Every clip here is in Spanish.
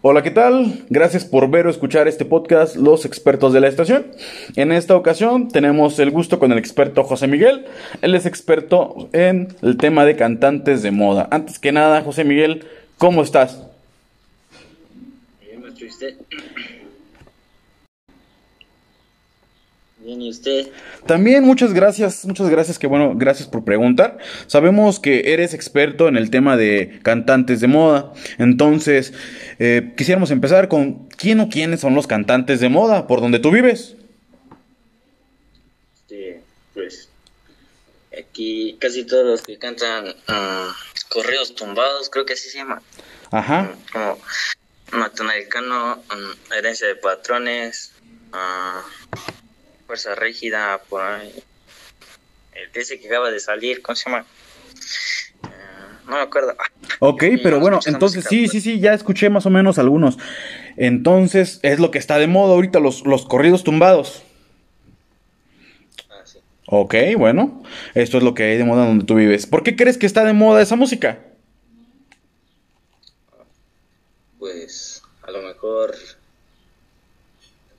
Hola, ¿qué tal? Gracias por ver o escuchar este podcast Los expertos de la estación. En esta ocasión tenemos el gusto con el experto José Miguel. Él es experto en el tema de cantantes de moda. Antes que nada, José Miguel, ¿cómo estás? Bien, ¿y? Bien, ¿y usted? También muchas gracias, muchas gracias, que bueno, gracias por preguntar. Sabemos que eres experto en el tema de cantantes de moda, entonces eh, quisiéramos empezar con quién o quiénes son los cantantes de moda por donde tú vives. Este, pues, aquí casi todos los que cantan ah, correos tumbados, creo que así se llama. Ajá. Como Matanalicano, mm, Herencia de Patrones, ah, Fuerza Rígida, por ahí. El ese que acaba de salir, ¿cómo se llama? Ah, no me acuerdo. Ok, pero no bueno, entonces música, sí, pues. sí, sí, ya escuché más o menos algunos. Entonces es lo que está de moda ahorita, los, los corridos tumbados. Ah, sí. Ok, bueno, esto es lo que hay de moda donde tú vives. ¿Por qué crees que está de moda esa música? Pues a lo mejor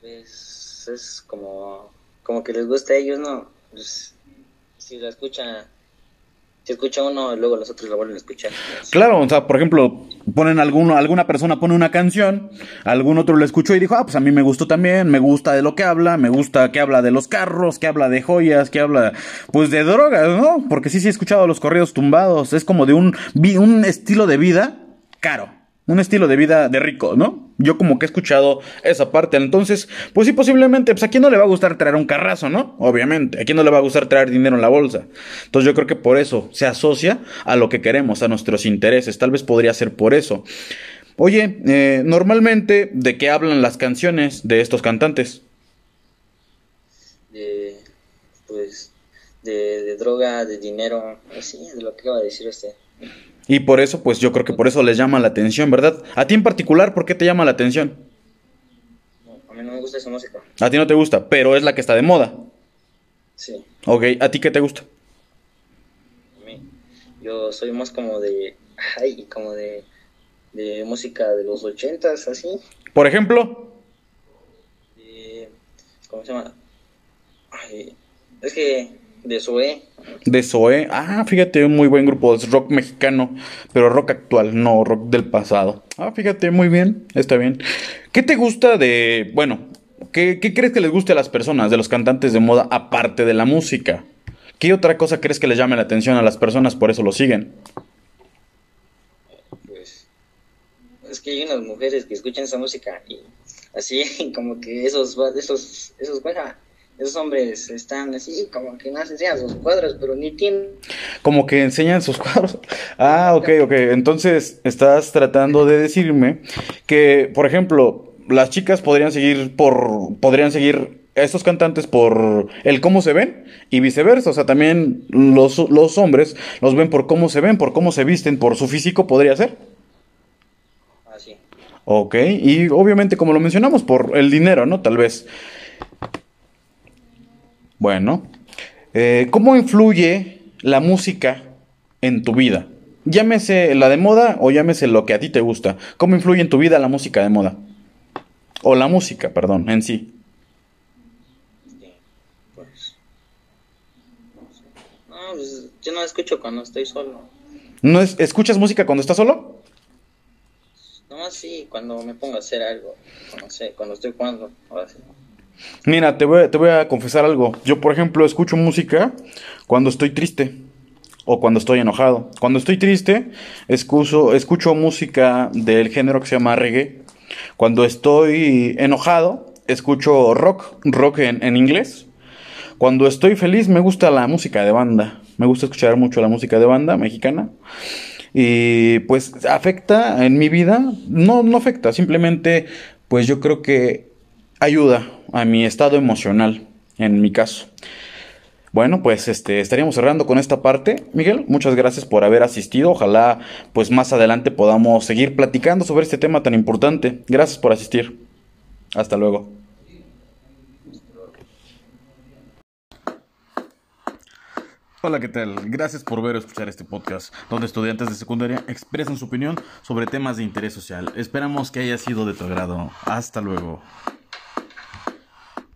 pues, es como como que les gusta a ellos, ¿no? Pues, si la escucha si escucha uno luego los otros la vuelven a escuchar. Claro, o sea, por ejemplo, ponen alguno, alguna persona pone una canción, algún otro lo escuchó y dijo, ah, pues a mí me gustó también, me gusta de lo que habla, me gusta que habla de los carros, que habla de joyas, que habla, pues de drogas, ¿no? Porque sí, sí he escuchado los corridos tumbados, es como de un, un estilo de vida caro, un estilo de vida de rico, ¿no? Yo como que he escuchado esa parte, entonces, pues sí, posiblemente, pues a quién no le va a gustar traer un carrazo, ¿no? Obviamente, a quién no le va a gustar traer dinero en la bolsa. Entonces yo creo que por eso se asocia a lo que queremos, a nuestros intereses, tal vez podría ser por eso. Oye, eh, normalmente, ¿de qué hablan las canciones de estos cantantes? De pues de, droga, de dinero, así, de lo que acaba de decir usted. Y por eso, pues yo creo que por eso les llama la atención, ¿verdad? A ti en particular, ¿por qué te llama la atención? No, a mí no me gusta esa música. A ti no te gusta, pero es la que está de moda. Sí, Ok, ¿a ti qué te gusta? a mí yo soy más como de ay, como de de música de los ochentas, así. Por ejemplo, de- ¿cómo se llama? Ay, es que de Zoé, de Zoé. Ah, fíjate, un muy buen grupo, es rock mexicano, pero rock actual, no rock del pasado. Ah, fíjate, muy bien, está bien. ¿Qué te gusta de, bueno, qué, qué crees que les guste a las personas, de los cantantes de moda, aparte de la música? ¿Qué otra cosa crees que les llame la atención a las personas, por eso lo siguen? pues es que hay unas mujeres que escuchan esa música y así como que esos esos esos bueno, esos hombres están así como que no se enseñan sus cuadros, pero ni tienen Como que enseñan sus cuadros. Ah, ok, ok. Entonces, estás tratando de decirme que, por ejemplo, las chicas podrían seguir por. podrían seguir a estos cantantes por el cómo se ven y viceversa. O sea, también los, los hombres los ven por cómo se ven, por cómo se visten, por su físico, podría ser. así. Ok, y obviamente, como lo mencionamos, por el dinero, ¿no? Tal vez. Bueno, eh, ¿cómo influye la música en tu vida? Llámese la de moda o llámese lo que a ti te gusta. ¿Cómo influye en tu vida la música de moda? O la música, perdón, en sí. Pues no sé. No, pues yo no escucho cuando estoy solo. ¿No es- ¿Escuchas música cuando estás solo? No, así cuando me pongo a hacer algo, no sé, cuando estoy jugando, ahora sí. Mira, te voy, a- te voy a confesar algo. Yo, por ejemplo, escucho música cuando estoy triste o cuando estoy enojado. Cuando estoy triste, escucho, música del género que se llama reggae. Cuando estoy enojado, escucho rock, rock en inglés. Cuando estoy feliz, me gusta la música de banda. Me gusta escuchar mucho la música de banda mexicana. Y pues afecta en mi vida. No, no afecta, simplemente pues yo creo que ayuda a mi estado emocional, en mi caso. Bueno, pues este estaríamos cerrando con esta parte. Miguel, muchas gracias por haber asistido. Ojalá pues más adelante podamos seguir platicando sobre este tema tan importante. Gracias por asistir. Hasta luego. Hola, ¿qué tal? Gracias por ver o escuchar este podcast, donde estudiantes de secundaria expresan su opinión sobre temas de interés social. Esperamos que haya sido de tu agrado. Hasta luego.